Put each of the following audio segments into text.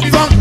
drive your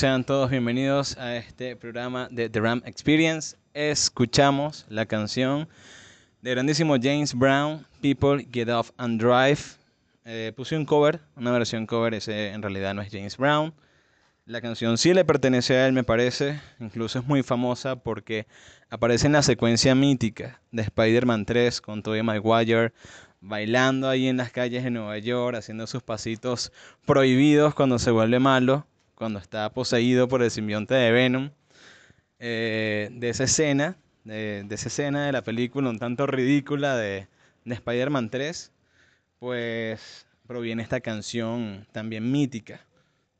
sean todos bienvenidos a este programa de The Ram Experience. Escuchamos la canción de grandísimo James Brown, People Get Off and Drive. Eh, puse un cover, una versión cover, ese en realidad no es James Brown. La canción sí le pertenece a él, me parece. Incluso es muy famosa porque aparece en la secuencia mítica de Spider-Man 3 con Tobey Maguire bailando ahí en las calles de Nueva York, haciendo sus pasitos prohibidos cuando se vuelve malo, cuando está poseído por el simbionte de Venom. Eh, de esa escena, de, esa escena de la película un tanto ridícula de, de Spider-Man 3, pues proviene esta canción también mítica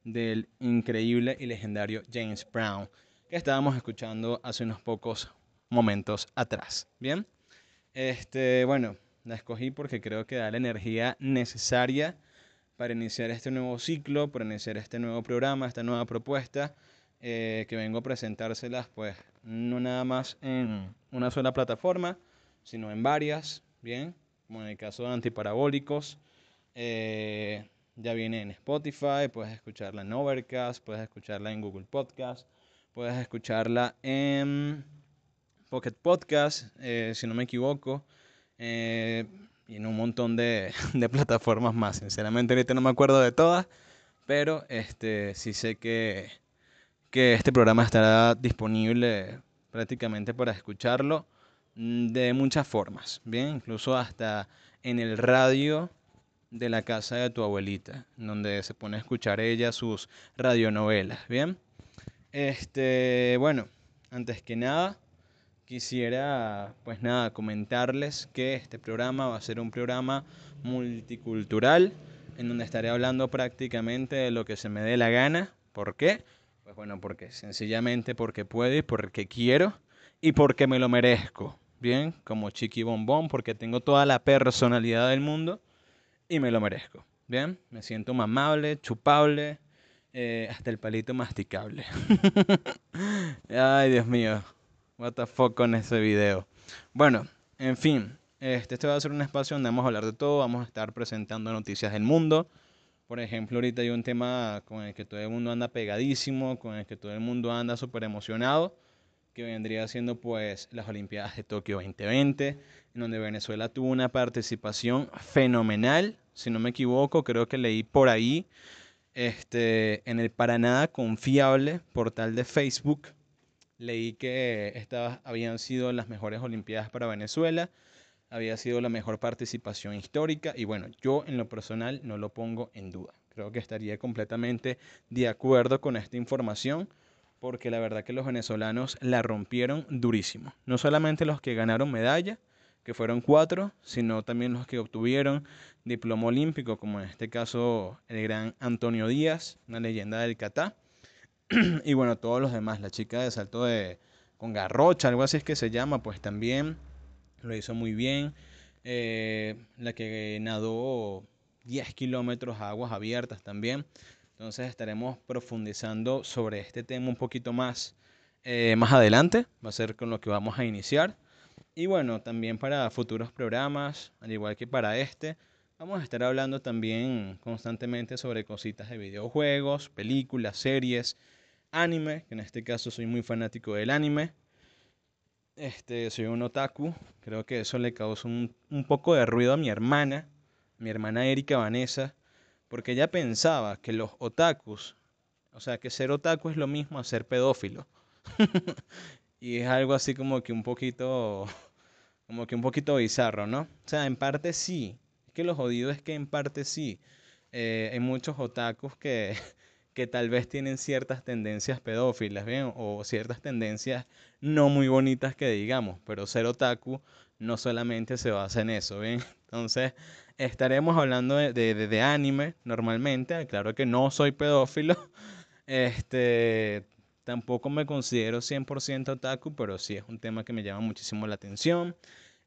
del increíble y legendario James Brown, que estábamos escuchando hace unos pocos momentos atrás. Bien, este, bueno, la escogí porque creo que da la energía necesaria para iniciar este nuevo ciclo, para iniciar este nuevo programa, esta nueva propuesta, eh, que vengo a presentárselas, pues, no nada más en una sola plataforma, sino en varias, bien, como en el caso de antiparabólicos. eh, ya viene en Spotify, puedes escucharla en Overcast, puedes escucharla en Google Podcast, puedes escucharla en Pocket Podcast, eh, si no me equivoco. Y en un montón de, de plataformas más. Sinceramente ahorita no me acuerdo de todas, pero este, sí sé que, que este programa estará disponible prácticamente para escucharlo mm, de muchas formas, bien, incluso hasta en el radio de la casa de tu abuelita, donde se pone a escuchar ella sus radionovelas, bien. Este, bueno, antes que nada, quisiera, pues nada, comentarles que este programa va a ser un programa multicultural, en donde estaré hablando prácticamente de lo que se me dé la gana. ¿Por qué? Pues bueno, porque sencillamente porque puedo y porque quiero y porque me lo merezco. Bien, como Chiqui Bombón, porque tengo toda la personalidad del mundo y me lo merezco. Bien, me siento mamable, chupable, eh, hasta el palito masticable. Ay, Dios mío. What the fuck con ese video. Bueno, en fin, este, este va a ser un espacio donde vamos a hablar de todo. Vamos a estar presentando noticias del mundo. Por ejemplo, ahorita hay un tema con el que todo el mundo anda pegadísimo, con el que todo el mundo anda súper emocionado, que vendría siendo pues las Olimpiadas de Tokio 2020, en donde Venezuela tuvo una participación fenomenal, si no me equivoco, creo que leí por ahí, este, en el para nada confiable portal de Facebook, leí que estas habían sido las mejores Olimpiadas para Venezuela había sido la mejor participación histórica y bueno, yo en lo personal no lo pongo en duda. Creo que estaría completamente de acuerdo con esta información porque la verdad que los venezolanos la rompieron durísimo. No solamente los que ganaron medalla, que fueron cuatro, sino también los que obtuvieron diploma olímpico, como en este caso el gran Antonio Díaz, una leyenda del Catá. y bueno, todos los demás, la chica de salto de con garrocha, algo así es que se llama, pues también lo hizo muy bien. Eh, la que nadó 10 kilómetros a aguas abiertas también. Entonces estaremos profundizando sobre este tema un poquito más, eh, más adelante. Va a ser con lo que vamos a iniciar. Y bueno, también para futuros programas, al igual que para este, vamos a estar hablando también constantemente sobre cositas de videojuegos, películas, series, anime, que en este caso soy muy fanático del anime este, soy un otaku. Creo que eso le causó un, un poco de ruido a mi hermana, mi hermana Erika Vanessa, porque ella pensaba que los otakus, o sea, que ser otaku es lo mismo a ser pedófilo. y es algo así como que un poquito, como que un poquito bizarro, ¿no? O sea, en parte sí. Es que lo jodido es que en parte sí. Eh, hay muchos otakus que, que tal vez tienen ciertas tendencias pedófilas, ¿bien? O ciertas tendencias no muy bonitas que digamos, pero ser otaku no solamente se basa en eso, ¿bien? Entonces, estaremos hablando de, de, anime normalmente, claro que no soy pedófilo, este, tampoco me considero 100% otaku, pero sí es un tema que me llama muchísimo la atención.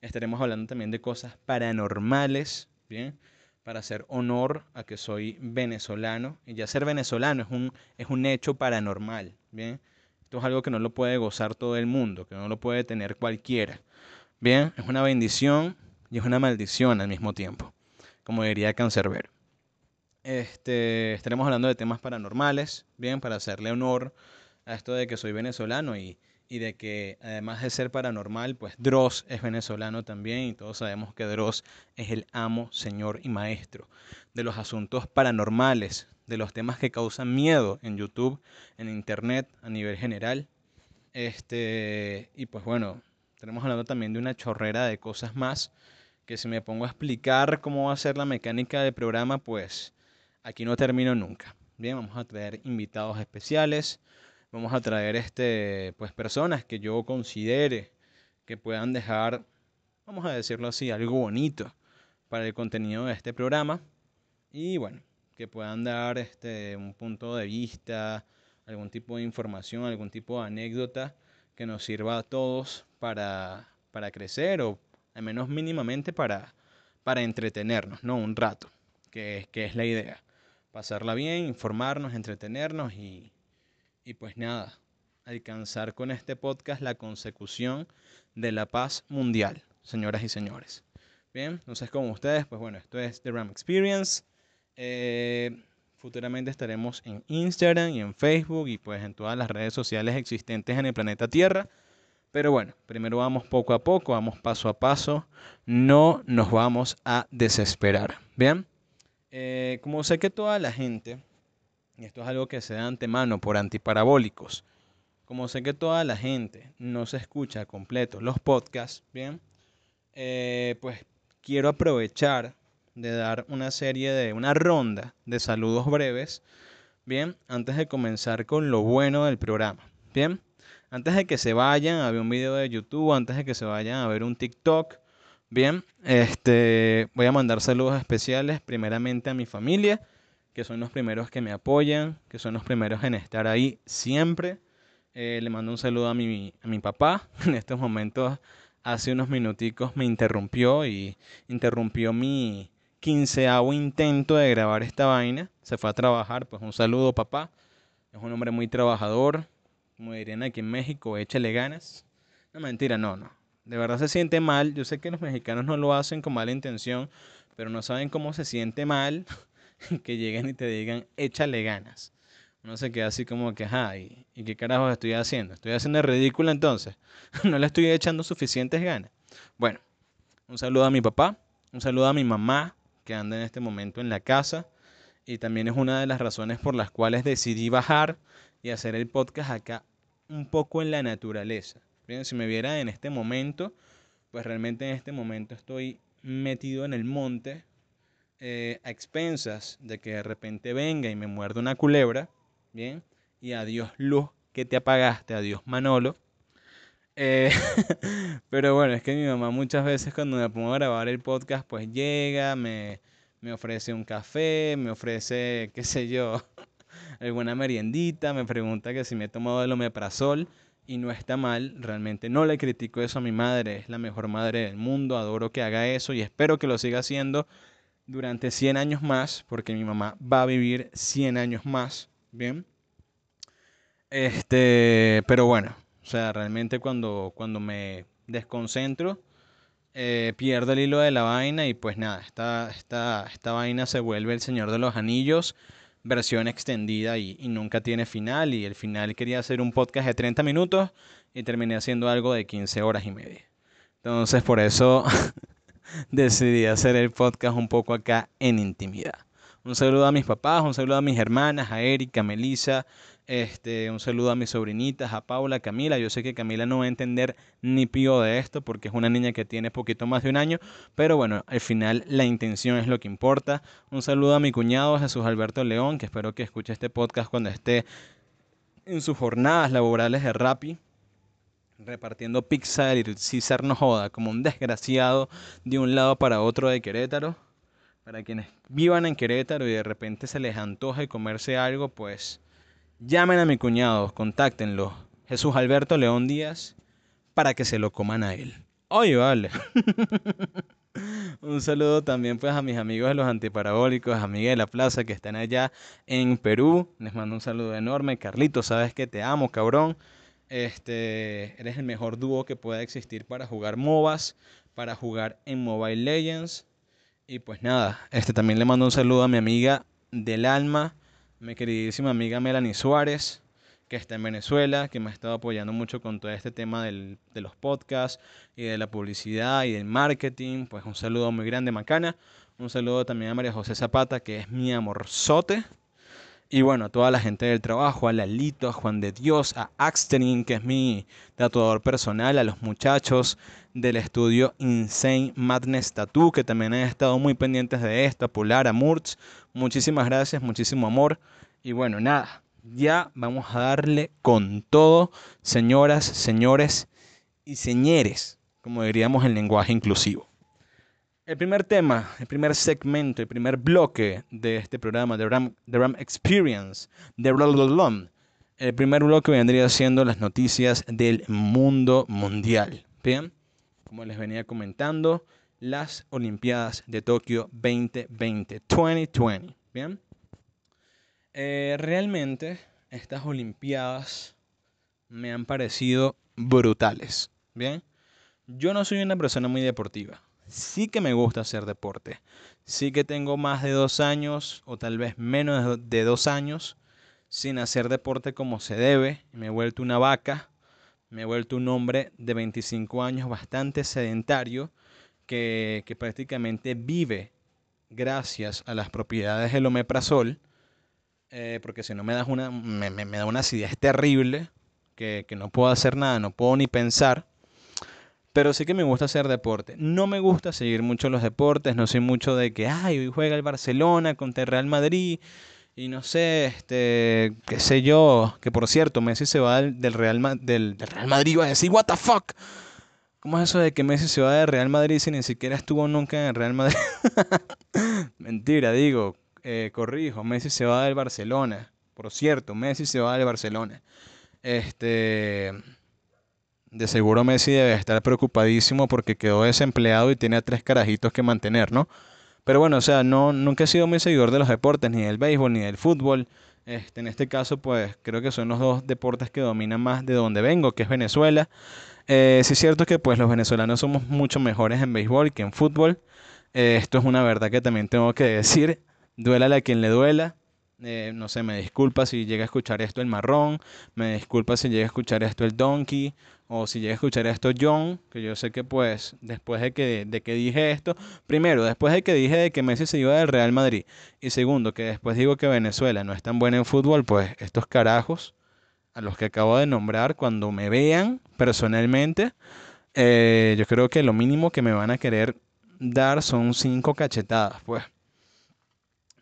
Estaremos hablando también de cosas paranormales, ¿bien? Para hacer honor a que soy venezolano. Y ya ser venezolano es un, es un hecho paranormal, ¿bien? Esto es algo que no lo puede gozar todo el mundo, que no lo puede tener cualquiera. Bien, es una bendición y es una maldición al mismo tiempo, como diría Cancerbero. Este, estaremos hablando de temas paranormales, bien, para hacerle honor a esto de que soy venezolano y, y de que además de ser paranormal, pues Dross es venezolano también y todos sabemos que Dross es el amo, señor y maestro de los asuntos paranormales, de los temas que causan miedo en YouTube, en Internet a nivel general. Este, y pues bueno, tenemos hablando también de una chorrera de cosas más que si me pongo a explicar cómo va a ser la mecánica del programa, pues aquí no termino nunca. Bien, vamos a traer invitados especiales, vamos a traer este, pues, personas que yo considere que puedan dejar, vamos a decirlo así, algo bonito para el contenido de este programa. Y bueno, que puedan dar este, un punto de vista, algún tipo de información, algún tipo de anécdota que nos sirva a todos para, para crecer o al menos mínimamente para, para entretenernos, ¿no? Un rato, que, que es la idea. Pasarla bien, informarnos, entretenernos y, y pues nada, alcanzar con este podcast la consecución de la paz mundial, señoras y señores. Bien, entonces como ustedes, pues bueno, esto es The Ram Experience. Eh, futuramente estaremos en Instagram y en Facebook y pues en todas las redes sociales existentes en el planeta Tierra Pero bueno, primero vamos poco a poco, vamos paso a paso, no nos vamos a desesperar. Bien, eh, como sé que toda la gente, y esto es algo que se da antemano por antiparabólicos, como sé que toda la gente no se escucha completo los podcasts, bien, eh, pues quiero aprovechar de dar una serie de, una ronda de saludos breves, bien, antes de comenzar con lo bueno del programa, bien. Antes de que se vayan a ver un video de YouTube, antes de que se vayan a ver un TikTok, bien, este, voy a mandar saludos especiales primeramente a mi familia, que son los primeros que me apoyan, que son los primeros en estar ahí siempre. Eh, le mando un saludo a mi, a mi papá. En estos momentos, hace unos minuticos me interrumpió y interrumpió mi quinceavo intento de grabar esta vaina. Se fue a trabajar, pues un saludo papá. Es un hombre muy trabajador, como dirían aquí en México, échale ganas. No, mentira, no, no. De verdad se siente mal. Yo sé que los mexicanos no lo hacen con mala intención, pero no saben cómo se siente mal que lleguen y te digan, échale ganas. Uno se queda así como que, ajá, ¿y, qué carajos estoy haciendo? ¿Estoy haciendo ridículo entonces? ¿No le estoy echando suficientes ganas? Bueno, un saludo a mi papá, un saludo a mi mamá, que anda en este momento en la casa, y también es una de las razones por las cuales decidí bajar y hacer el podcast acá un poco en la naturaleza. Bien, si me viera en este momento, pues realmente en este momento estoy metido en el monte eh, a expensas de que de repente venga y me muerda una culebra, bien, y adiós luz que te apagaste, adiós Manolo. Eh, pero bueno, es que mi mamá muchas veces cuando me pongo a grabar el podcast, pues llega, me, me ofrece un café, me ofrece, qué sé yo, alguna meriendita, me pregunta que si me he tomado el omeprazol y no está mal, realmente no le critico eso a mi madre, es la mejor madre del mundo, adoro que haga eso y espero que lo siga haciendo durante 100 años más, porque mi mamá va a vivir 100 años más, ¿bien? Este, pero bueno, o sea, realmente cuando, cuando me desconcentro, eh, pierdo el hilo de la vaina y pues nada, esta, esta, esta vaina se vuelve el Señor de los Anillos versión extendida y, nunca tiene final. Y el final quería hacer un podcast de 30 minutos y terminé haciendo algo de 15 horas y media. Entonces por eso decidí hacer el podcast un poco acá en intimidad. Un saludo a mis papás, un saludo a mis hermanas, a Erika, a Melissa, este, un saludo a mis sobrinitas, a Paula, a Camila. Yo sé que Camila no va a entender ni pío de esto porque es una niña que tiene poquito más de un año, pero bueno, al final la intención es lo que importa. Un saludo a mi cuñado Jesús Alberto León, que espero que escuche este podcast cuando esté en sus jornadas laborales de Rappi repartiendo pizza y César no joda, como un desgraciado de un lado para otro de Querétaro. Para quienes vivan en Querétaro y de repente se les antoja comerse algo, pues Llamen a mi cuñado, contáctenlo, Jesús Alberto León Díaz, para que se lo coman a él. Oye, vale. Un saludo también pues a mis amigos de los antiparabólicos, amigas de la plaza que están allá en Perú. Les mando un saludo enorme. Carlito, sabes que te amo, cabrón. Este, eres el mejor dúo que pueda existir para jugar MOBAs, para jugar en Mobile Legends. Y pues nada, este también le mando un saludo a mi amiga del alma, mi queridísima amiga Melanie Suárez, que está en Venezuela, que me ha estado apoyando mucho con todo este tema del, de los podcasts y de la publicidad y del marketing. Pues un saludo muy grande, Macana. Un saludo también a María José Zapata, que es mi amorzote. Y bueno, a toda la gente del trabajo, a Lalito, a Juan de Dios, a Axterin, que es mi tatuador personal, a los muchachos del estudio Insane Madness Tattoo, que también han estado muy pendientes de esto, a Pular, a Murz. Muchísimas gracias, muchísimo amor. Y bueno, nada, ya vamos a darle con todo, señoras, señores y señores, como diríamos en lenguaje inclusivo. El primer tema, el primer segmento, el primer bloque de este programa, de Ram, Ram Experience, de Ram, el primer bloque vendría siendo las noticias del mundo mundial. Bien, como les venía comentando, las Olimpiadas de Tokio 2020, 2020. Bien, eh, realmente estas Olimpiadas me han parecido brutales. Bien, yo no soy una persona muy deportiva sí que me gusta hacer deporte. Sí que tengo más de dos años o tal vez menos de dos años sin hacer deporte como se debe. Me he vuelto una vaca. Me he vuelto un hombre de 25 años bastante sedentario que, prácticamente vive gracias a las propiedades del omeprazol, eh, porque si no me, das una, me, me- me da una acidez terrible, que, que no puedo hacer nada, no puedo ni pensar. Pero sí que me gusta hacer deporte. No me gusta seguir mucho los deportes, no soy mucho de que, ay, hoy juega el Barcelona contra el Real Madrid. Y no sé, este, qué sé yo, que por cierto, Messi se va del, Real, del, del Real Madrid, iba a decir, what the fuck. ¿Cómo es eso de que Messi se va del Real Madrid si ni siquiera estuvo nunca en el Real Madrid? Mentira, digo, eh, corrijo, Messi se va del Barcelona. Por cierto, Messi se va del Barcelona. Este, de seguro Messi debe estar preocupadísimo porque quedó desempleado y tiene a tres carajitos que mantener, ¿no? Pero bueno, o sea, no, nunca he sido muy seguidor de los deportes, ni del béisbol, ni del fútbol. Este, en este caso, pues creo que son los dos deportes que dominan más de donde vengo, que es Venezuela. Eh, sí es cierto que pues los venezolanos somos mucho mejores en béisbol que en fútbol. Eh, esto es una verdad que también tengo que decir. Duélale a quien le duela. Eh, no sé, me disculpa si llega a escuchar esto el marrón, me disculpa si llega a escuchar esto el donkey, o si llega a escuchar esto John, que yo sé que pues después de que, de que dije esto, primero, después de que dije de que Messi se iba del Real Madrid, y segundo, que después digo que Venezuela no es tan buena en fútbol, pues estos carajos a los que acabo de nombrar, cuando me vean personalmente, eh, yo creo que lo mínimo que me van a querer dar son cinco cachetadas, pues.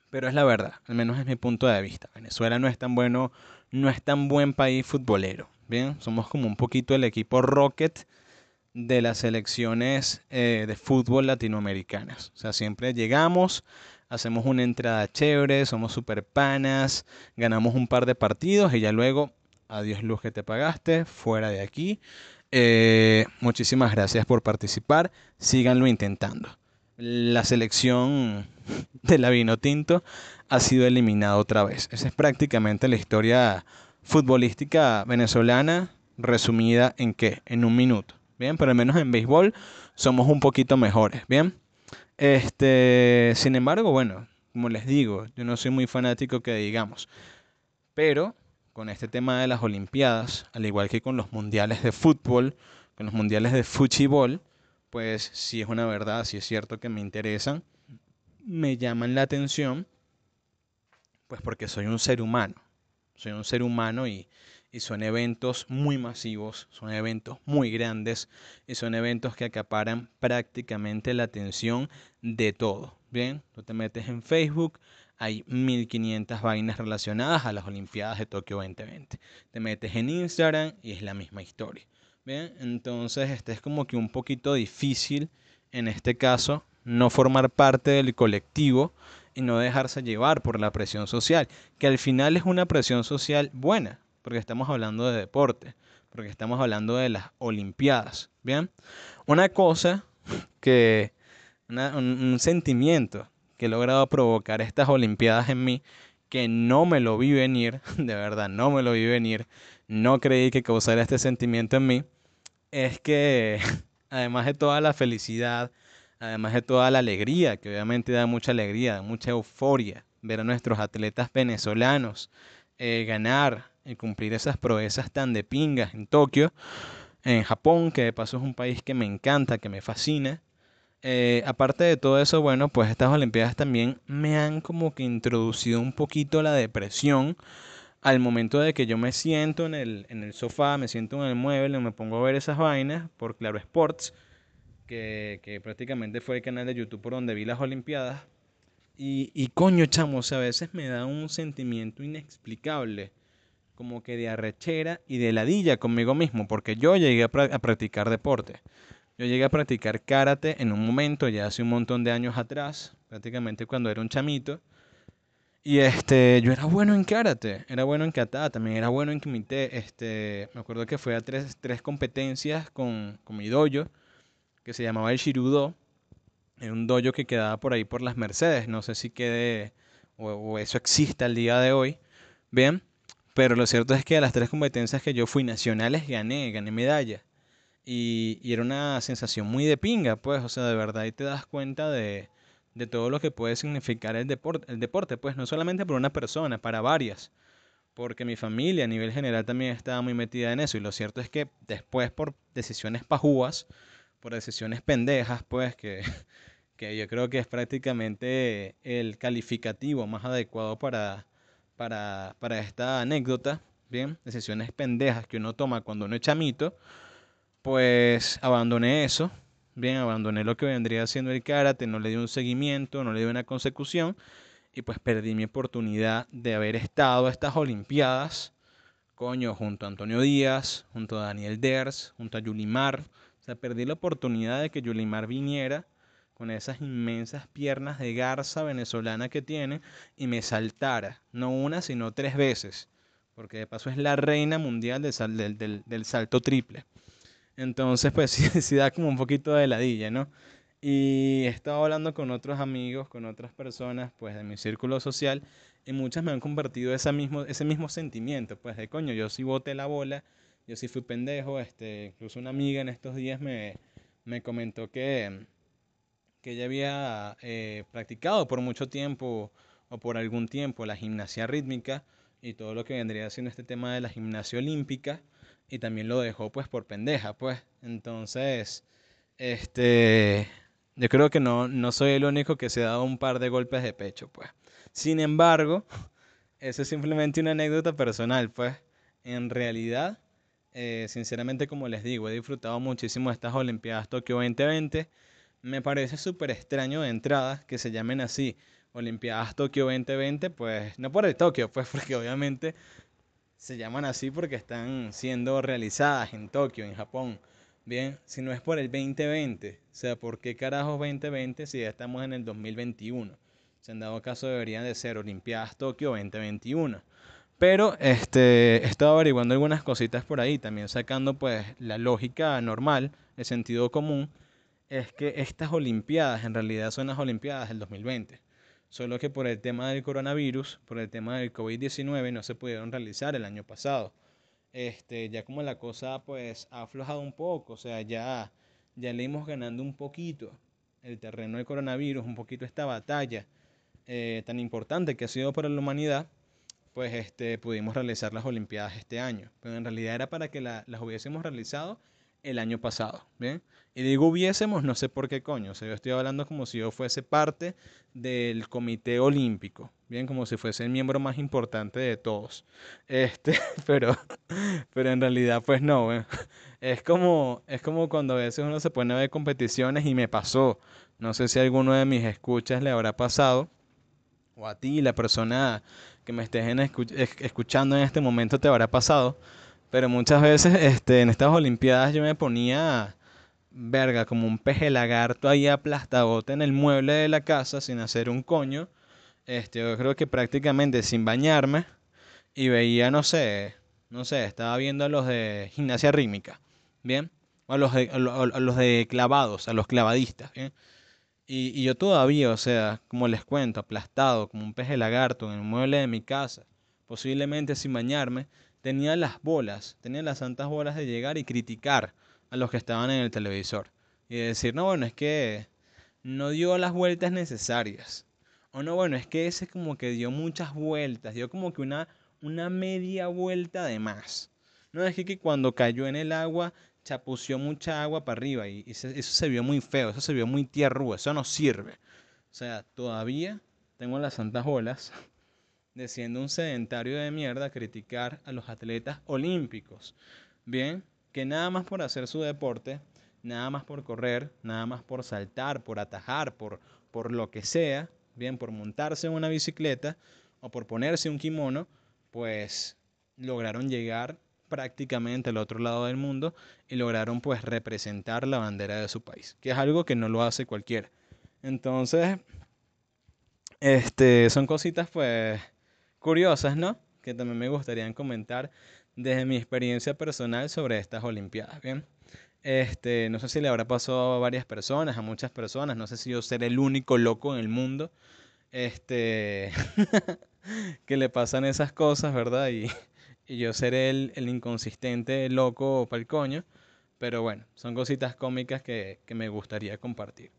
Pero es la verdad, al menos es mi punto de vista. Venezuela no es tan bueno, no es tan buen país futbolero. Bien, somos como un poquito el equipo Rocket de las selecciones eh, de fútbol latinoamericanas. O sea, siempre llegamos, hacemos una entrada chévere, somos super panas, ganamos un par de partidos y ya luego, adiós luz que te pagaste, fuera de aquí. Eh, muchísimas gracias por participar, síganlo intentando. La selección de la vino tinto ha sido eliminada otra vez. Esa es prácticamente la historia futbolística venezolana resumida en qué? En un minuto. Bien, pero al menos en béisbol somos un poquito mejores. Bien. Este, sin embargo, bueno, como les digo, yo no soy muy fanático que digamos. Pero con este tema de las Olimpiadas, al igual que con los mundiales de fútbol, con los mundiales de fútbol, pues sí es una verdad, sí es cierto que me interesan, me llaman la atención, pues porque soy un ser humano, soy un ser humano y, y son eventos muy masivos, son eventos muy grandes y son eventos que acaparan prácticamente la atención de todo. Bien, tú te metes en Facebook, hay 1500 vainas relacionadas a las Olimpiadas de Tokio 2020. Te metes en Instagram y es la misma historia. Bien, entonces este es como que un poquito difícil en este caso no formar parte del colectivo y no dejarse llevar por la presión social, que al final es una presión social buena, porque estamos hablando de deporte, porque estamos hablando de las Olimpiadas, ¿bien? Una cosa que, un, un sentimiento que he logrado provocar estas Olimpiadas en mí, que no me lo vi venir, de verdad, no me lo vi venir, no creí que causara este sentimiento en mí, es que además de toda la felicidad, además de toda la alegría, que obviamente da mucha alegría, da mucha euforia, ver a nuestros atletas venezolanos eh, ganar y cumplir esas proezas tan de pingas en Tokio, en Japón, que de paso es un país que me encanta, que me fascina. Eh, aparte de todo eso, bueno, pues estas Olimpiadas también me han como que introducido un poquito la depresión al momento de que yo me siento en el, en el sofá, me siento en el mueble, me pongo a ver esas vainas por Claro Sports, que, prácticamente fue el canal de YouTube por donde vi las Olimpiadas. Y, y coño, chamo, o a veces me da un sentimiento inexplicable, como que de arrechera y de ladilla conmigo mismo, porque yo llegué a practicar deporte. Yo llegué a practicar karate en un momento, ya hace un montón de años atrás, prácticamente cuando era un chamito. Y este, yo era bueno en karate, era bueno en kata, también era bueno en kumite. Este, me acuerdo que fue a tres, tres competencias con, con mi dojo, que se llamaba el Shirudo. Era un dojo que quedaba por ahí por las Mercedes. No sé si quede o, eso existe al día de hoy. Bien, pero lo cierto es que a las tres competencias que yo fui nacionales gané, gané medalla. Y, y era una sensación muy de pinga, pues, o sea, de verdad, y te das cuenta de, de todo lo que puede significar el deporte, el deporte, pues, no solamente para una persona, para varias. porque mi familia a nivel general también estaba muy metida en eso. Y lo cierto es que después por decisiones pajúas, por decisiones pendejas, pues que, que yo creo que es prácticamente el calificativo más adecuado para, para, para esta anécdota, bien, decisiones pendejas que uno toma cuando uno es chamito, pues abandoné eso, bien, abandoné lo que vendría siendo el karate, no le di un seguimiento, no le di una consecución y pues perdí mi oportunidad de haber estado a estas Olimpiadas, coño, junto a Antonio Díaz, junto a Daniel Ders, junto a Yulimar. O sea, perdí la oportunidad de que Yulimar viniera con esas inmensas piernas de garza venezolana que tiene y me saltara, no una, sino tres veces, porque de paso es la reina mundial del, del, del salto triple. Entonces, pues sí da como un poquito de ladilla, ¿no? Y he estado hablando con otros amigos, con otras personas, pues de mi círculo social, y muchas me han compartido ese mismo, ese mismo sentimiento, pues de coño, yo sí boté la bola, yo sí fui pendejo, este, incluso una amiga en estos días me, me comentó que, que ella había eh, practicado por mucho tiempo o por algún tiempo la gimnasia rítmica y todo lo que vendría siendo este tema de la gimnasia olímpica y también lo dejó pues por pendeja, pues. Entonces, este, yo creo que no, no soy el único que se ha dado un par de golpes de pecho, pues. Sin embargo, eso es simplemente una anécdota personal, pues. En realidad, eh, sinceramente, como les digo, he disfrutado muchísimo estas Olimpiadas Tokio 2020. Me parece súper extraño de entrada que se llamen así, Olimpiadas Tokio 2020, pues no por el Tokio, pues porque obviamente se llaman así porque están siendo realizadas en Tokio, en Japón. Bien, si no es por el 2020, o sea, ¿por qué carajos 2020 si ya estamos en el 2021? Si en dado caso deberían de ser Olimpiadas Tokio 2021. Pero este, he estado averiguando algunas cositas por ahí, también sacando pues la lógica normal, el sentido común, es que estas Olimpiadas en realidad son las Olimpiadas del 2020. Solo que por el tema del coronavirus, por el tema del COVID-19, no se pudieron realizar el año pasado este, ya como la cosa pues ha aflojado un poco, o sea, ya, ya le íbamos ganando un poquito el terreno del coronavirus, un poquito esta batalla eh, tan importante que ha sido para la humanidad, pues este, pudimos realizar las Olimpiadas este año. Pero en realidad era para que las hubiésemos realizado el año pasado, ¿bien? Y digo hubiésemos, no sé por qué coño, o sea, yo estoy hablando como si yo fuese parte del Comité Olímpico, bien, como si fuese el miembro más importante de todos. Este, pero, pero en realidad pues no, es como, es como cuando a veces uno se pone a ver competiciones y me pasó, no sé si alguno de mis escuchas le habrá pasado, o a ti, la persona que me estés escuchando en este momento te habrá pasado, pero muchas veces este, en estas Olimpiadas yo me ponía, verga, como un peje lagarto ahí aplastadote en el mueble de la casa sin hacer un coño. Este, yo creo que prácticamente sin bañarme. Y veía, no sé, no sé, estaba viendo a los de gimnasia rítmica, ¿bien? O a los de, a los de clavados, a los clavadistas, ¿bien? Y, yo todavía, o sea, como les cuento, aplastado como un peje lagarto en el mueble de mi casa, posiblemente sin bañarme, tenía las bolas, tenía las santas bolas de llegar y criticar a los que estaban en el televisor. Y decir, no, bueno, es que no dio las vueltas necesarias. O no, bueno, es que ese como que dio muchas vueltas, dio como que una, una media vuelta de más. No, es que, cuando cayó en el agua chapució mucha agua para arriba y, eso se vio muy feo, eso se vio muy tierrúo, eso no sirve. O sea, todavía tengo las santas bolas de siendo un sedentario de mierda, criticar a los atletas olímpicos. Bien, que nada más por hacer su deporte, nada más por correr, nada más por saltar, por atajar, por, por lo que sea, bien, por montarse en una bicicleta o por ponerse un kimono, pues lograron llegar prácticamente al otro lado del mundo y lograron pues representar la bandera de su país, que es algo que no lo hace cualquiera. Entonces, este, son cositas pues curiosas, ¿no? Que también me gustaría comentar desde mi experiencia personal sobre estas Olimpiadas, ¿bien? Este, no sé si le habrá pasado a varias personas, a muchas personas, no sé si yo seré el único loco en el mundo, este, que le pasan esas cosas, ¿verdad? Y, y yo seré el, el inconsistente loco para el coño, pero bueno, son cositas cómicas que, que me gustaría compartir.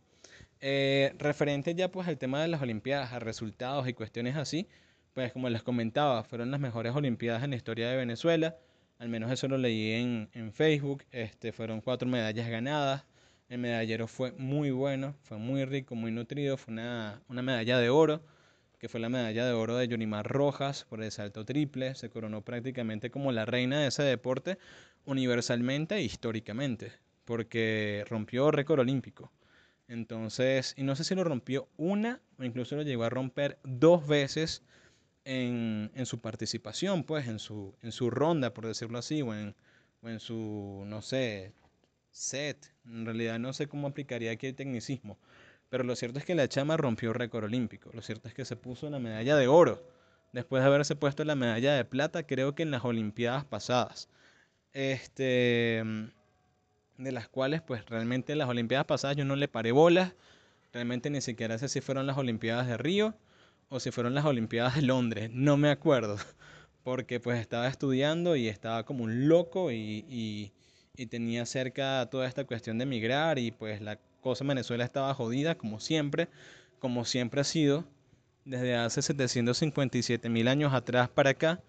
Eh, referente ya pues al tema de las Olimpiadas, a resultados y cuestiones así, pues como les comentaba, fueron las mejores Olimpiadas en la historia de Venezuela. Al menos eso lo leí en, en Facebook. Este, fueron cuatro medallas ganadas. El medallero fue muy bueno, fue muy rico, muy nutrido. Fue una, una medalla de oro, que fue la medalla de oro de Yorimar Rojas por el salto triple. Se coronó prácticamente como la reina de ese deporte universalmente e históricamente, porque rompió récord olímpico. Entonces, y no sé si lo rompió una o incluso lo llegó a romper dos veces en, en su participación, pues, en su, en su ronda, por decirlo así, o en, en su, no sé, set. En realidad no sé cómo aplicaría aquí el tecnicismo. Pero lo cierto es que la chama rompió récord olímpico. Lo cierto es que se puso la medalla de oro. Después de haberse puesto la medalla de plata, creo que en las Olimpiadas pasadas. Este. De las cuales, pues realmente en las Olimpiadas pasadas yo no le paré bolas. Realmente ni siquiera sé si fueron las Olimpiadas de Río o si fueron las Olimpiadas de Londres. No me acuerdo. Porque pues estaba estudiando y estaba como un loco y, y, y tenía cerca toda esta cuestión de emigrar y pues la cosa en Venezuela estaba jodida como siempre, como siempre ha sido desde hace 757 mil años atrás para acá.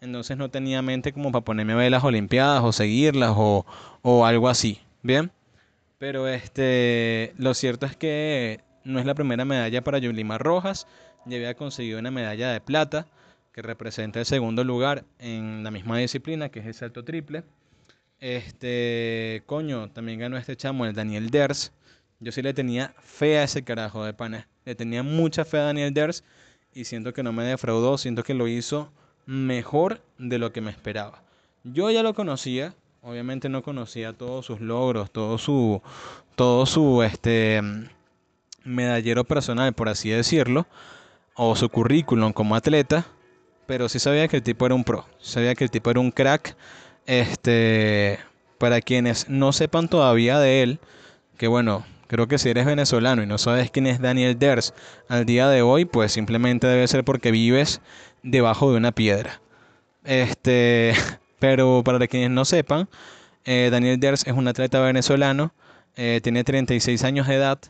Entonces no tenía mente como para ponerme a ver las Olimpiadas o seguirlas o, o algo así. Bien. Pero este, lo cierto es que no es la primera medalla para Yulimar Rojas. Ya había conseguido una medalla de plata que representa el segundo lugar en la misma disciplina, que es el salto triple. Este, coño, también ganó este chamo, el Daniel Ders. Yo sí le tenía fe a ese carajo de pana. Le tenía mucha fe a Daniel Ders y siento que no me defraudó, siento que lo hizo mejor de lo que me esperaba. Yo ya lo conocía, obviamente no conocía todos sus logros, todo su, todo su este, medallero personal, por así decirlo, o su currículum como atleta, pero sí sabía que el tipo era un pro, sabía que el tipo era un crack. Este, para quienes no sepan todavía de él, que bueno, creo que si eres venezolano y no sabes quién es Daniel Ders al día de hoy, pues simplemente debe ser porque vives debajo de una piedra. Este, pero para quienes no sepan, eh, Daniel Ders es un atleta venezolano, eh, tiene 36 años de edad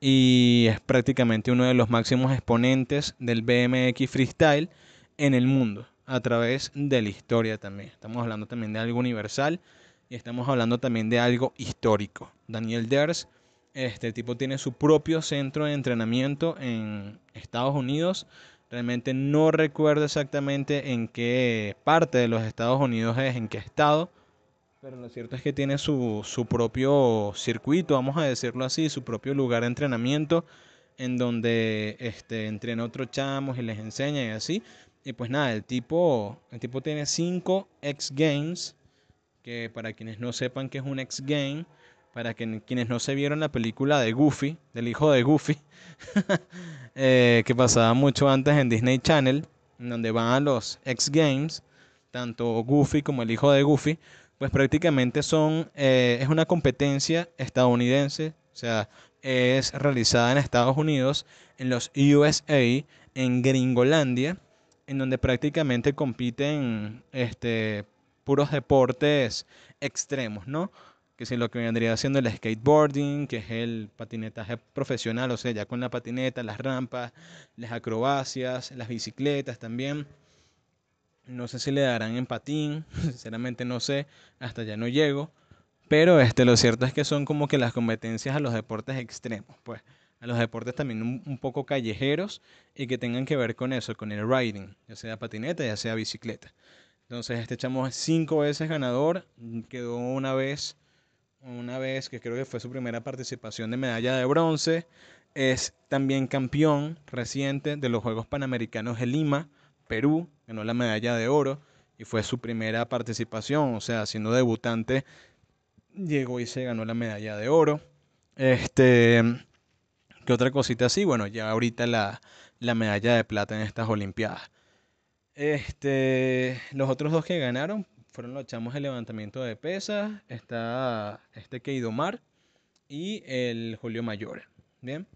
y es prácticamente uno de los máximos exponentes del BMX freestyle en el mundo, a través de la historia también. Estamos hablando también de algo universal y estamos hablando también de algo histórico. Daniel Ders, este tipo tiene su propio centro de entrenamiento en Estados Unidos. Realmente no recuerdo exactamente en qué parte de los Estados Unidos es, en qué estado. Pero lo cierto es que tiene su, su propio circuito, vamos a decirlo así, su propio lugar de entrenamiento en donde este, entrena otros chamos y les enseña y así. Y pues nada, el tipo, el tipo tiene 5 X Games, que para quienes no sepan qué es un X Game, para que, quienes no se vieron la película de Goofy, del hijo de Goofy, eh, que pasaba mucho antes en Disney Channel, donde van a los X Games, tanto Goofy como el hijo de Goofy, pues prácticamente son, eh, es una competencia estadounidense, o sea, es realizada en Estados Unidos, en los USA, en Gringolandia, en donde prácticamente compiten este, puros deportes extremos, ¿no? Que si lo que vendría siendo el skateboarding, que es el patinetaje profesional, o sea, ya con la patineta, las rampas, las acrobacias, las bicicletas también. No sé si le darán en patín, sinceramente no sé, hasta ya no llego. Pero este, lo cierto es que son como que las competencias a los deportes extremos, pues a los deportes también un, un, poco callejeros y que tengan que ver con eso, con el riding, ya sea patineta, ya sea bicicleta. Entonces este chamo es cinco veces ganador, quedó una vez, una vez que creo que fue su primera participación de medalla de bronce, es también campeón reciente de los Juegos Panamericanos de Lima, Perú, ganó la medalla de oro y fue su primera participación, o sea, siendo debutante, llegó y se ganó la medalla de oro. Este, ¿Qué otra cosita así? Bueno, ya ahorita la, la, medalla de plata en estas Olimpiadas. Este, los otros dos que ganaron fueron los chamos de levantamiento de pesas. Está este Keidomar y el Julio Mayor. Bien.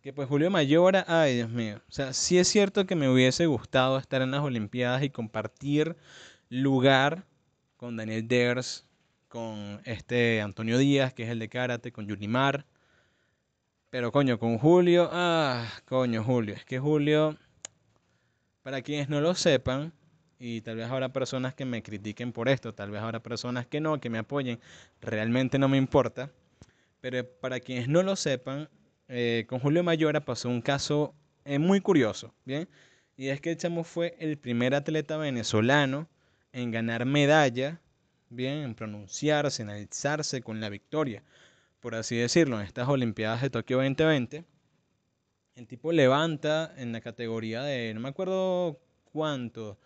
Que pues Julio Mayora, ay Dios mío. O sea, sí es cierto que me hubiese gustado estar en las Olimpiadas y compartir lugar con Daniel Ders, con este Antonio Díaz, que es el de karate, con Yulimar. Pero coño, con Julio, ah, coño, Julio, es que Julio, Para quienes no lo sepan, y tal vez habrá personas que me critiquen por esto, tal vez habrá personas que no, que me apoyen, realmente no me importa. Pero para quienes no lo sepan, eh, con Julio Mayora pasó un caso eh, muy curioso, ¿bien? Y es que el chamo fue el primer atleta venezolano en ganar medalla, bien, en pronunciarse, en alzarse con la victoria, por así decirlo, en estas Olimpiadas de Tokio 2020. El tipo levanta en la categoría de, no me acuerdo cuánto,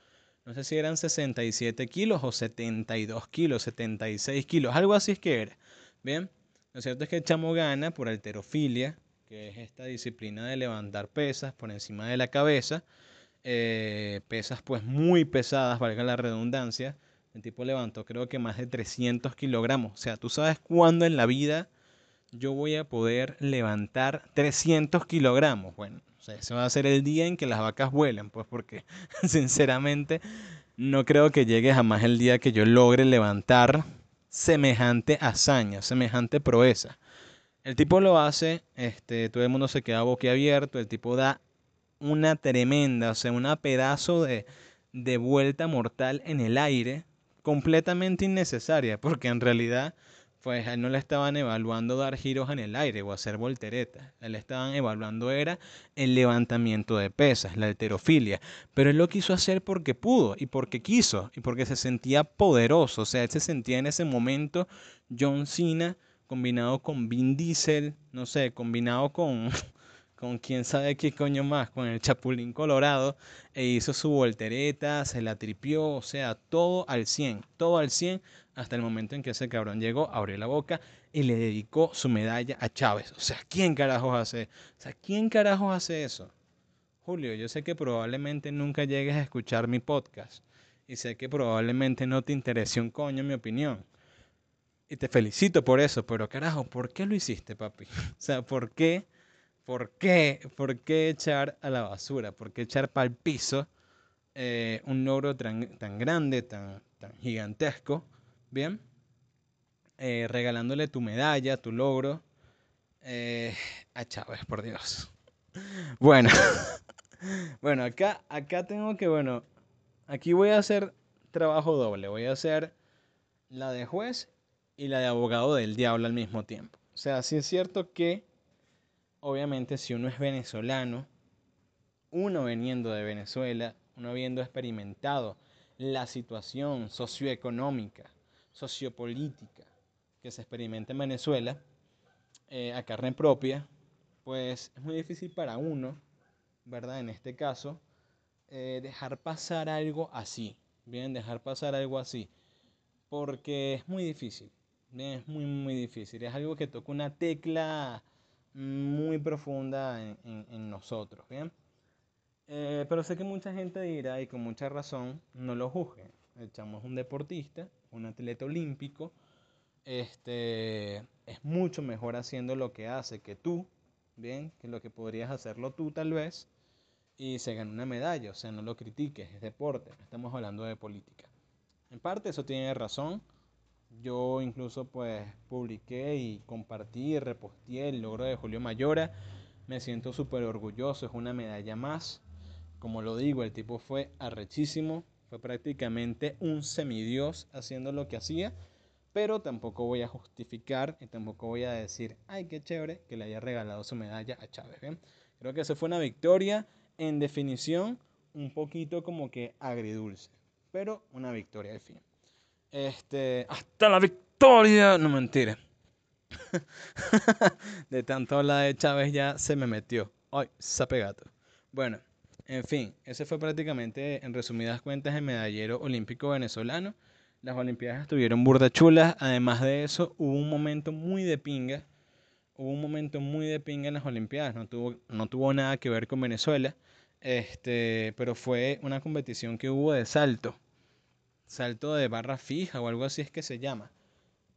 no sé si eran 67 kilos o 72 kilos, 76 kilos, algo así es que era. Bien, lo cierto es que el chamo gana por alterofilia, que es esta disciplina de levantar pesas por encima de la cabeza. Eh, pesas pues muy pesadas, valga la redundancia. El tipo levantó creo que más de 300 kilogramos. O sea, tú sabes cuándo en la vida yo voy a poder levantar 300 kilogramos. Bueno, ese va a ser el día en que las vacas vuelan, pues porque sinceramente no creo que llegue jamás el día que yo logre levantar semejante hazaña, semejante proeza. El tipo lo hace, este, todo el mundo se queda boquiabierto, el tipo da una tremenda, o sea, una pedazo de, de vuelta mortal en el aire, completamente innecesaria, porque en realidad pues a él no le estaban evaluando dar giros en el aire o hacer volteretas. Él le estaban evaluando era el levantamiento de pesas, la alterofilia. Pero él lo quiso hacer porque pudo y porque quiso y porque se sentía poderoso. O sea, él se sentía en ese momento John Cena combinado con Vin Diesel, no sé, combinado con, con quién sabe qué coño más, con el Chapulín Colorado, e hizo su voltereta, se la tripió, o sea, todo al 100, todo al 100 hasta el momento en que ese cabrón llegó, abrió la boca y le dedicó su medalla a Chávez. O sea, ¿quién carajos hace? O sea, ¿quién carajos hace eso? Julio, yo sé que probablemente nunca llegues a escuchar mi podcast y sé que probablemente no te interese un coño mi opinión. Y te felicito por eso, pero carajo, ¿por qué lo hiciste, papi? O sea, ¿por qué? ¿Por qué? ¿Por qué echar a la basura? ¿Por qué echar para el piso eh, un logro tan, tan grande, tan, tan gigantesco? Bien. Eh, regalándole tu medalla, tu logro eh, a Chávez, por Dios. Bueno, bueno, acá, acá tengo que, bueno, aquí voy a hacer trabajo doble. Voy a hacer la de juez y la de abogado del diablo al mismo tiempo. O sea, sí es cierto que, obviamente, si uno es venezolano, uno veniendo de Venezuela, uno habiendo experimentado la situación socioeconómica, sociopolítica que se experimenta en Venezuela eh, a carne propia, pues es muy difícil para uno, ¿verdad? En este caso, eh, dejar pasar algo así, bien, dejar pasar algo así, porque es muy difícil, es muy, muy difícil, es algo que toca una tecla muy profunda en, nosotros, bien. Eh, pero sé que mucha gente dirá, y con mucha razón, no lo juzguen. El chamo es un deportista, un atleta olímpico, este, es mucho mejor haciendo lo que hace que tú, bien, que lo que podrías hacerlo tú tal vez, y se gana una medalla, o sea, no lo critiques, es deporte, estamos hablando de política. En parte eso tiene razón, yo incluso pues publiqué y compartí reposteé el logro de Julio Mayora, me siento súper orgulloso, es una medalla más, como lo digo, el tipo fue arrechísimo, prácticamente un semidios haciendo lo que hacía, pero tampoco voy a justificar y tampoco voy a decir, ay, qué chévere que le haya regalado su medalla a Chávez. ¿bien? Creo que esa fue una victoria, en definición, un poquito como que agridulce, pero una victoria al fin. Este, hasta la victoria, no mentira. de tanto la de Chávez ya se me metió. Ay, sapegato. Bueno. En fin, ese fue prácticamente, en resumidas cuentas, el medallero olímpico venezolano. Las Olimpiadas estuvieron burda chulas. Además de eso, hubo un momento muy de pinga. Hubo un momento muy de pinga en las Olimpiadas. No tuvo, no tuvo nada que ver con Venezuela. Este, pero fue una competición que hubo de salto. Salto de barra fija o algo así es que se llama.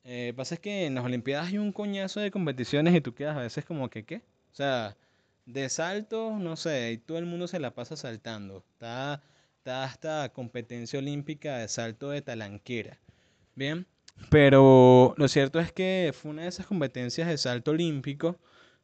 Eh, pasa es que en las Olimpiadas hay un coñazo de competiciones y tú quedas a veces como que, ¿qué? O sea, de salto, no sé, y todo el mundo se la pasa saltando. Está, está esta competencia olímpica de salto de talanquera. Bien, pero lo cierto es que fue una de esas competencias de salto olímpico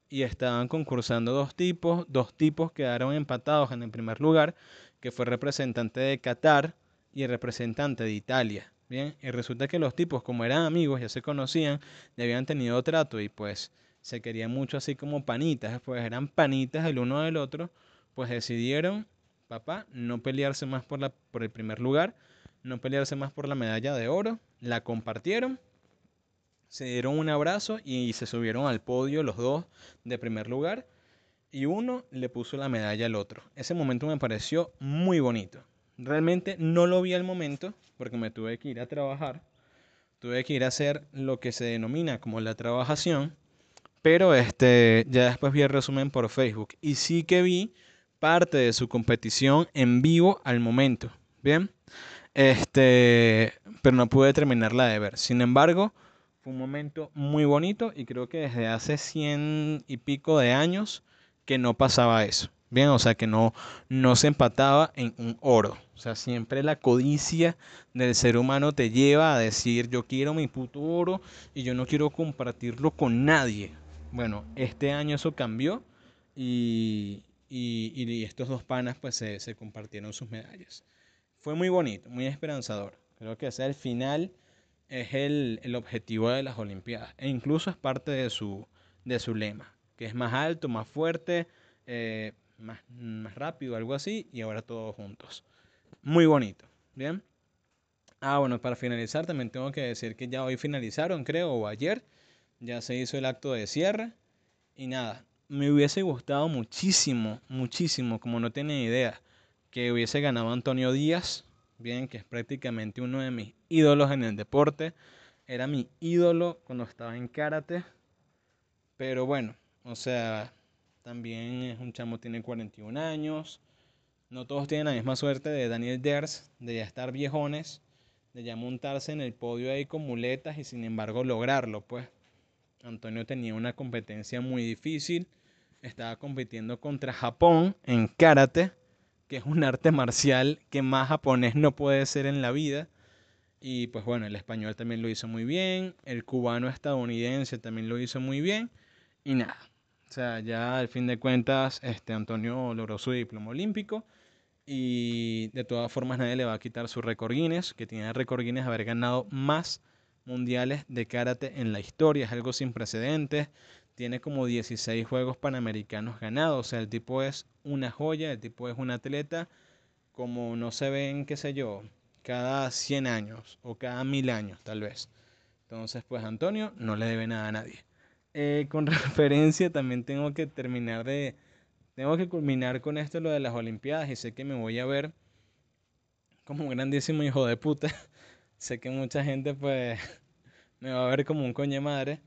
y estaban concursando dos tipos. Dos tipos quedaron empatados en el primer lugar, que fue representante de Qatar y representante de Italia. Bien, y resulta que los tipos, como eran amigos, ya se conocían, ya habían tenido trato y pues se querían mucho así como panitas, pues eran panitas el uno del otro, pues decidieron, papá, no pelearse más por, la, por el primer lugar, no pelearse más por la medalla de oro, la compartieron, se dieron un abrazo y se subieron al podio los dos de primer lugar y uno le puso la medalla al otro. Ese momento me pareció muy bonito. Realmente no lo vi al momento porque me tuve que ir a trabajar, tuve que ir a hacer lo que se denomina como la trabajación, pero este ya después vi el resumen por Facebook y sí que vi parte de su competición en vivo al momento. Bien, este, pero no pude terminarla de ver. Sin embargo, fue un momento muy bonito y creo que desde hace cien y pico de años que no pasaba eso. Bien, o sea que no, no se empataba en un oro. O sea, siempre la codicia del ser humano te lleva a decir yo quiero mi puto oro y yo no quiero compartirlo con nadie. Bueno, este año eso cambió y, estos dos panas pues se, compartieron sus medallas fue muy bonito, muy esperanzador. Creo que ese el final es el, el, objetivo de las Olimpiadas e incluso es parte de su, de su lema, que es más alto, más fuerte, eh, más, más rápido, algo así, y ahora todos juntos. Muy bonito, ¿bien? Ah, bueno, para finalizar también tengo que decir que ya hoy finalizaron, creo, o ayer, ya se hizo el acto de cierre y nada, me hubiese gustado muchísimo, muchísimo, como no tienen idea que hubiese ganado Antonio Díaz, bien, que es prácticamente uno de mis ídolos en el deporte. Era mi ídolo cuando estaba en karate. Pero bueno, o sea, también es un chamo, tiene 41 años. No todos tienen la misma suerte de Daniel Ders, de ya estar viejones, de ya montarse en el podio ahí con muletas y sin embargo lograrlo, pues. Antonio tenía una competencia muy difícil. Estaba compitiendo contra Japón en karate que es un arte marcial que más japonés no puede ser en la vida. Y pues bueno, el español también lo hizo muy bien, el cubano estadounidense también lo hizo muy bien. Y nada, o sea, ya al fin de cuentas, este Antonio logró su diploma olímpico. Y de todas formas nadie le va a quitar su récord Guinness, que tiene récord Guinness haber ganado más mundiales de karate en la historia. Es algo sin precedentes tiene como 16 Juegos Panamericanos ganados. O sea, el tipo es una joya, el tipo es un atleta como no se ven, qué sé yo, cada 100 años o cada 1000 años tal vez. Entonces, pues Antonio no le debe nada a nadie. Eh, con referencia, también tengo que terminar de... Tengo que culminar con esto lo de las Olimpiadas y sé que me voy a ver como un grandísimo hijo de puta. sé que mucha gente pues me va a ver como un coño madre.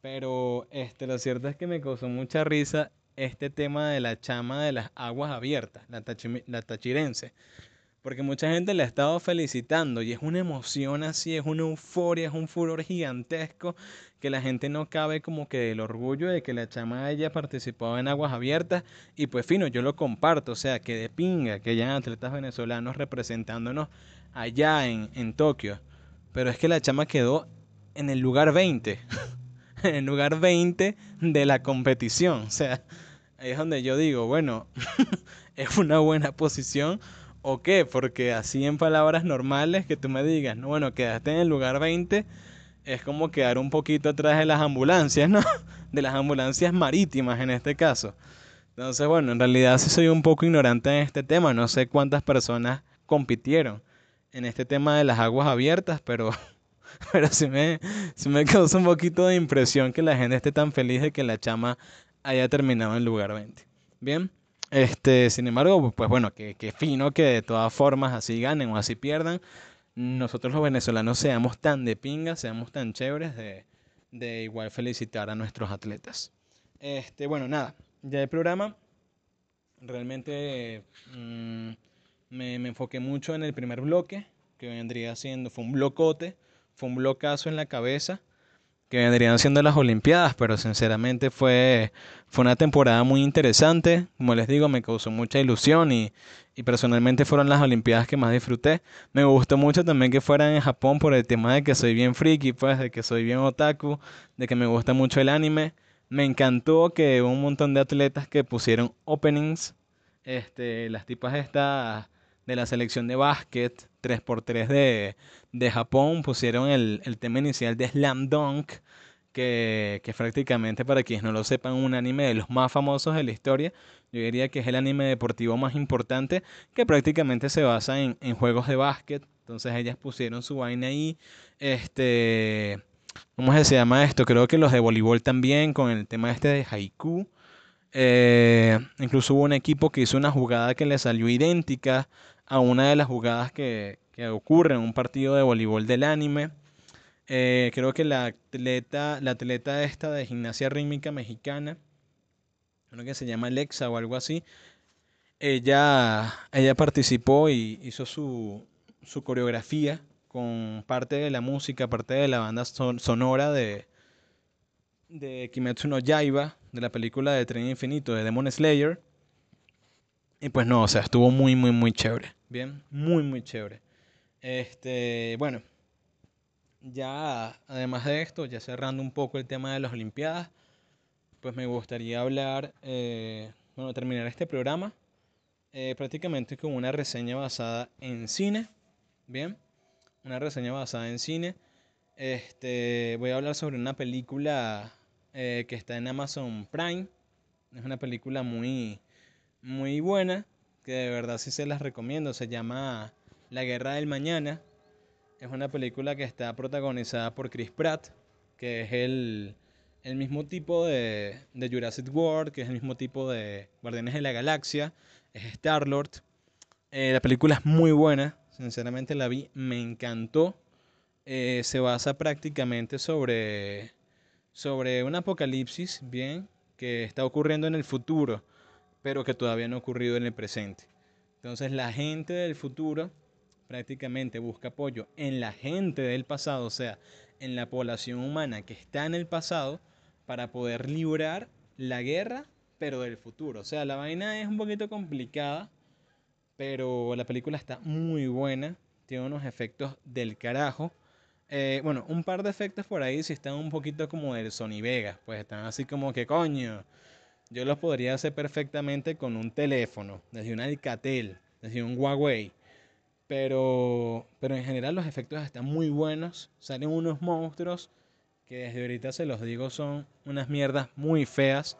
Pero este, lo cierto es que me causó mucha risa este tema de la chama de las aguas abiertas, la, la tachirense. Porque mucha gente la ha estado felicitando y es una emoción así, es una euforia, es un furor gigantesco que la gente no cabe como que del orgullo de que la chama haya participado en aguas abiertas y pues fino, yo lo comparto, o sea, que de pinga que hayan atletas venezolanos representándonos allá en, en Tokio. Pero es que la chama quedó en el lugar 20. en lugar 20 de la competición. O sea, ahí es donde yo digo, bueno, ¿es una buena posición o qué? Porque así en palabras normales que tú me digas, no, bueno, quedaste en el lugar 20, es como quedar un poquito atrás de las ambulancias, ¿no? De las ambulancias marítimas en este caso. Entonces, bueno, en realidad sí soy un poco ignorante en este tema, no sé cuántas personas compitieron en este tema de las aguas abiertas, pero Pero sí me, me causa un poquito de impresión que la gente esté tan feliz de que la chama haya terminado en lugar 20. Bien, este, sin embargo, pues bueno, que, fino que de todas formas así ganen o así pierdan. Nosotros los venezolanos seamos tan de pinga, seamos tan chéveres de, de igual felicitar a nuestros atletas. Este, bueno, nada, ya el programa realmente mm, me, me enfoqué mucho en el primer bloque, que vendría siendo, fue un blocote fue un blocazo en la cabeza que vendrían siendo las Olimpiadas, pero sinceramente fue, fue una temporada muy interesante. Como les digo, me causó mucha ilusión y, y, personalmente fueron las Olimpiadas que más disfruté. Me gustó mucho también que fueran en Japón por el tema de que soy bien friki, pues, de que soy bien otaku, de que me gusta mucho el anime. Me encantó que hubo un montón de atletas que pusieron openings Este, las tipas estas de la selección de básquet 3x3 de, de Japón pusieron el, el tema inicial de Slam Dunk que, que prácticamente para quienes no lo sepan, un anime de los más famosos de la historia. Yo diría que es el anime deportivo más importante que prácticamente se basa en, en juegos de básquet. Entonces ellas pusieron su vaina ahí. Este, ¿cómo se llama esto? Creo que los de voleibol también con el tema este de haiku. Eh, incluso hubo un equipo que hizo una jugada que le salió idéntica a una de las jugadas que, que ocurre en un partido de voleibol del anime. Eh, creo que la atleta, la atleta esta de gimnasia rítmica mexicana, creo que se llama Alexa o algo así, ella, ella participó y hizo su, su coreografía con parte de la música, parte de la banda sonora de, de Kimetsu no Yaiba, de la película de Tren Infinito, de Demon Slayer. Y pues no, o sea, estuvo muy, muy, muy chévere. Bien, muy, muy chévere. Este, bueno, ya además de esto, ya cerrando un poco el tema de las Olimpiadas, pues me gustaría hablar, eh, bueno, terminar este programa eh, prácticamente con una reseña basada en cine, ¿bien? Una reseña basada en cine. Este, voy a hablar sobre una película eh, que está en Amazon Prime. Es una película muy, muy buena, que de verdad sí se las recomiendo. Se llama La Guerra del Mañana. Es una película que está protagonizada por Chris Pratt, que es el, el mismo tipo de, de, Jurassic World, que es el mismo tipo de Guardianes de la Galaxia, es Star-Lord. Eh, la película es muy buena, sinceramente la vi, me encantó. Eh, se basa prácticamente sobre, sobre un apocalipsis, bien, que está ocurriendo en el futuro, pero que todavía no ha ocurrido en el presente. Entonces la gente del futuro prácticamente busca apoyo en la gente del pasado, o sea, en la población humana que está en el pasado, para poder librar la guerra, pero del futuro. O sea, la vaina es un poquito complicada, pero la película está muy buena, tiene unos efectos del carajo. Eh, bueno, un par de efectos por ahí si están un poquito como del Sony Vegas, pues están así como que coño. Yo los podría hacer perfectamente con un teléfono, desde un Alcatel, desde un Huawei. Pero, pero en general los efectos están muy buenos. Salen unos monstruos que desde ahorita se los digo son unas mierdas muy feas.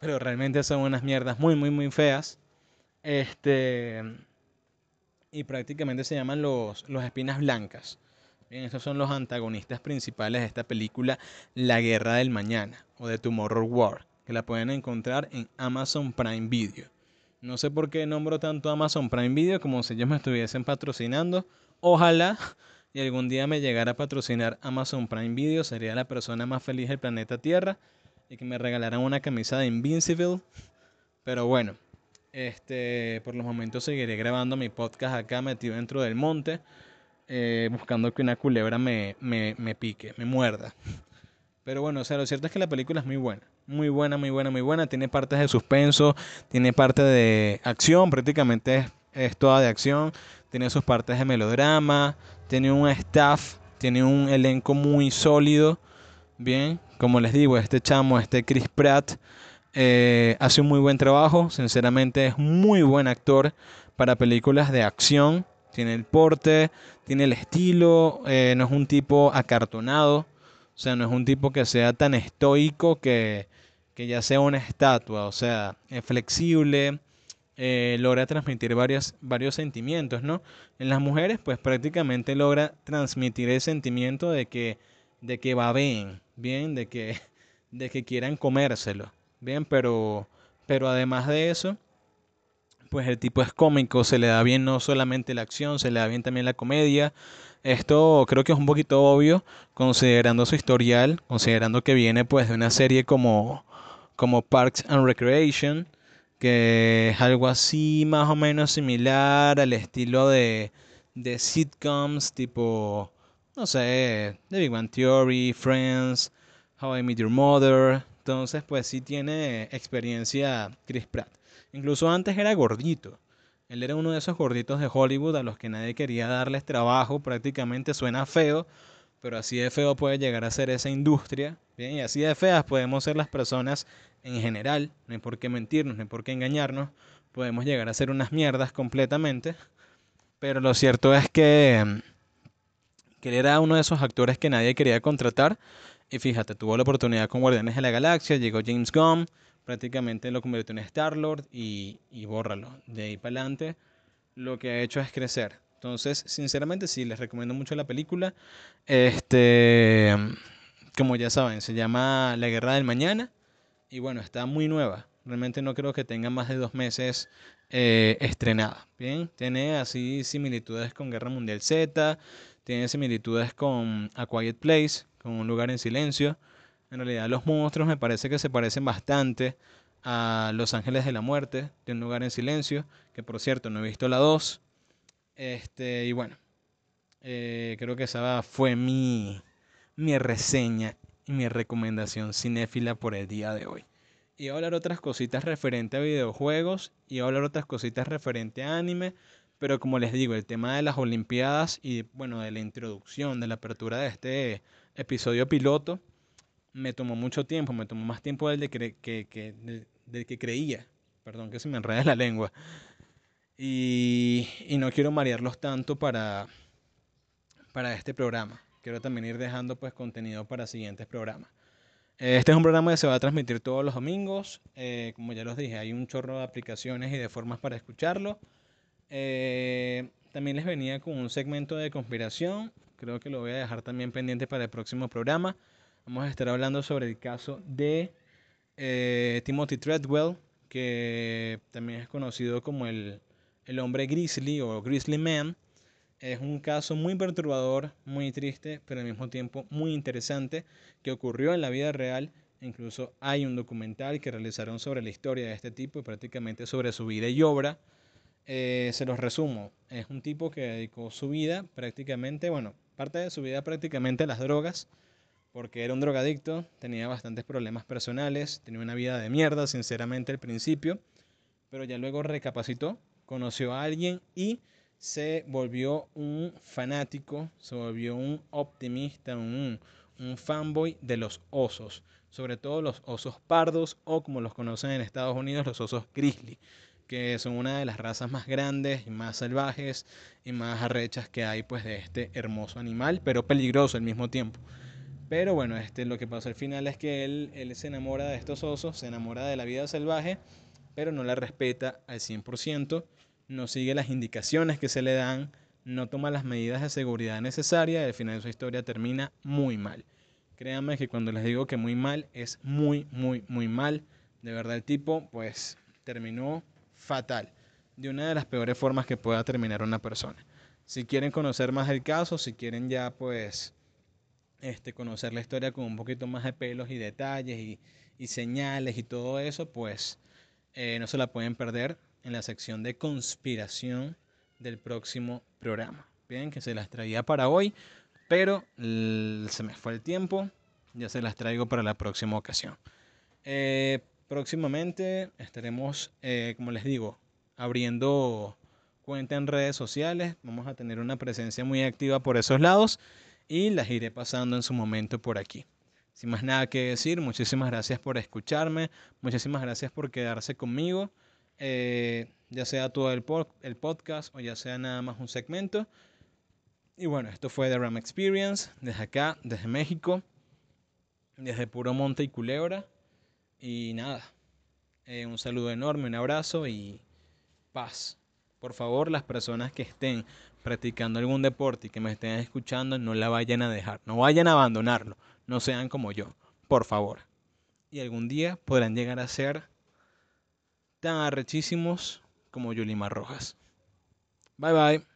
Pero realmente son unas mierdas muy, muy, muy feas. Este. Y prácticamente se llaman los, los espinas blancas. Bien, estos son los antagonistas principales de esta película, La Guerra del Mañana, o de Tomorrow War, que la pueden encontrar en Amazon Prime Video. No sé por qué nombro tanto Amazon Prime Video como si ellos me estuviesen patrocinando. Ojalá y algún día me llegara a patrocinar Amazon Prime Video. Sería la persona más feliz del planeta Tierra. Y que me regalaran una camisa de Invincible. Pero bueno, este, por los momentos seguiré grabando mi podcast acá metido dentro del monte. Eh, buscando que una culebra me, me, me pique, me muerda. Pero bueno, o sea, lo cierto es que la película es muy buena. Muy buena, muy buena, muy buena. Tiene partes de suspenso, tiene parte de acción, prácticamente es, toda de acción. Tiene sus partes de melodrama, tiene un staff, tiene un elenco muy sólido. Bien, como les digo, este chamo, este Chris Pratt, eh, hace un muy buen trabajo. Sinceramente es muy buen actor para películas de acción. Tiene el porte, tiene el estilo, eh, no es un tipo acartonado. O sea, no es un tipo que sea tan estoico que, que ya sea una estatua. O sea, es flexible, eh, logra transmitir varios, varios sentimientos, ¿no? En las mujeres, pues prácticamente logra transmitir el sentimiento de que, de que va bien, bien, de que, de que quieran comérselo, bien, pero, pero además de eso, pues el tipo es cómico, se le da bien no solamente la acción, se le da bien también la comedia, esto creo que es un poquito obvio considerando su historial, considerando que viene pues de una serie como, como Parks and Recreation, que es algo así más o menos similar al estilo de, de sitcoms tipo, no sé, The Big Bang Theory, Friends, How I Met Your Mother. Entonces pues sí tiene experiencia Chris Pratt. Incluso antes era gordito. Él era uno de esos gorditos de Hollywood a los que nadie quería darles trabajo, prácticamente suena feo, pero así de feo puede llegar a ser esa industria, ¿bien? Y así de feas podemos ser las personas en general, no hay por qué mentirnos, no hay por qué engañarnos, podemos llegar a ser unas mierdas completamente. Pero lo cierto es que, que él era uno de esos actores que nadie quería contratar. Y fíjate, tuvo la oportunidad con Guardianes de la Galaxia, llegó James Gunn, prácticamente lo convirtió en Star-Lord y, y bórralo. De ahí para adelante, lo que ha hecho es crecer. Entonces, sinceramente, sí, les recomiendo mucho la película. Este, como ya saben, se llama La Guerra del Mañana. Y bueno, está muy nueva. Realmente no creo que tenga más de dos meses eh, estrenada. Bien, tiene así similitudes con Guerra Mundial Z, tiene similitudes con A Quiet Place, con Un lugar en silencio. En realidad los monstruos me parece que se parecen bastante a Los Ángeles de la Muerte, de Un lugar en silencio, que por cierto no he visto la 2. Este, y bueno, eh, creo que esa fue mi, mi reseña y mi recomendación cinéfila por el día de hoy. Y a hablar otras cositas referente a videojuegos y a hablar otras cositas referente a anime. Pero como les digo, el tema de las Olimpiadas y bueno, de la introducción, de la apertura de este episodio piloto, me tomó mucho tiempo, me tomó más tiempo del, de que, que, del, que creía. Perdón que se me enreda la lengua. Y, y no quiero marearlos tanto para, para este programa. Quiero también ir dejando pues contenido para siguientes programas. Este es un programa que se va a transmitir todos los domingos. Eh, como ya los dije, hay un chorro de aplicaciones y de formas para escucharlo. Eh, también les venía con un segmento de conspiración. Creo que lo voy a dejar también pendiente para el próximo programa. Vamos a estar hablando sobre el caso de eh, Timothy Treadwell, que también es conocido como el, el hombre Grizzly o Grizzly Man. Es un caso muy perturbador, muy triste, pero al mismo tiempo muy interesante que ocurrió en la vida real. Incluso hay un documental que realizaron sobre la historia de este tipo y prácticamente sobre su vida y obra. Eh, se los resumo. Es un tipo que dedicó su vida prácticamente, bueno, parte de su vida prácticamente a las drogas, porque era un drogadicto, tenía bastantes problemas personales, tenía una vida de mierda, sinceramente, al principio, pero ya luego recapacitó, conoció a alguien y se volvió un fanático, se volvió un optimista, un, fanboy de los osos, sobre todo los osos pardos o como los conocen en Estados Unidos, los osos grizzly, que son una de las razas más grandes y más salvajes y más arrechas que hay pues de este hermoso animal, pero peligroso al mismo tiempo. Pero bueno, este, lo que pasa al final es que él, él se enamora de estos osos, se enamora de la vida salvaje, pero no la respeta al 100% no sigue las indicaciones que se le dan, no toma las medidas de seguridad necesarias y al final su historia termina muy mal. Créanme que cuando les digo que muy mal, es muy, muy, muy mal. De verdad el tipo pues terminó fatal, de una de las peores formas que pueda terminar una persona. Si quieren conocer más el caso, si quieren ya pues este, conocer la historia con un poquito más de pelos y detalles y, señales y todo eso, pues eh, no se la pueden perder en la sección de conspiración del próximo programa. Bien, que se las traía para hoy, pero se me fue el tiempo, ya se las traigo para la próxima ocasión. Eh, próximamente estaremos, eh, como les digo, abriendo cuenta en redes sociales, vamos a tener una presencia muy activa por esos lados y las iré pasando en su momento por aquí. Sin más nada que decir, muchísimas gracias por escucharme, muchísimas gracias por quedarse conmigo. Eh, ya sea todo el, el podcast o ya sea nada más un segmento. Y bueno, esto fue The Ram Experience, desde acá, desde México, desde Puro Monte y Culebra. Y nada, eh, un saludo enorme, un abrazo y paz. Por favor, las personas que estén practicando algún deporte y que me estén escuchando, no la vayan a dejar, no vayan a abandonarlo, no sean como yo, por favor. Y algún día podrán llegar a ser tan arrechísimos como Yulimar Rojas. Bye bye.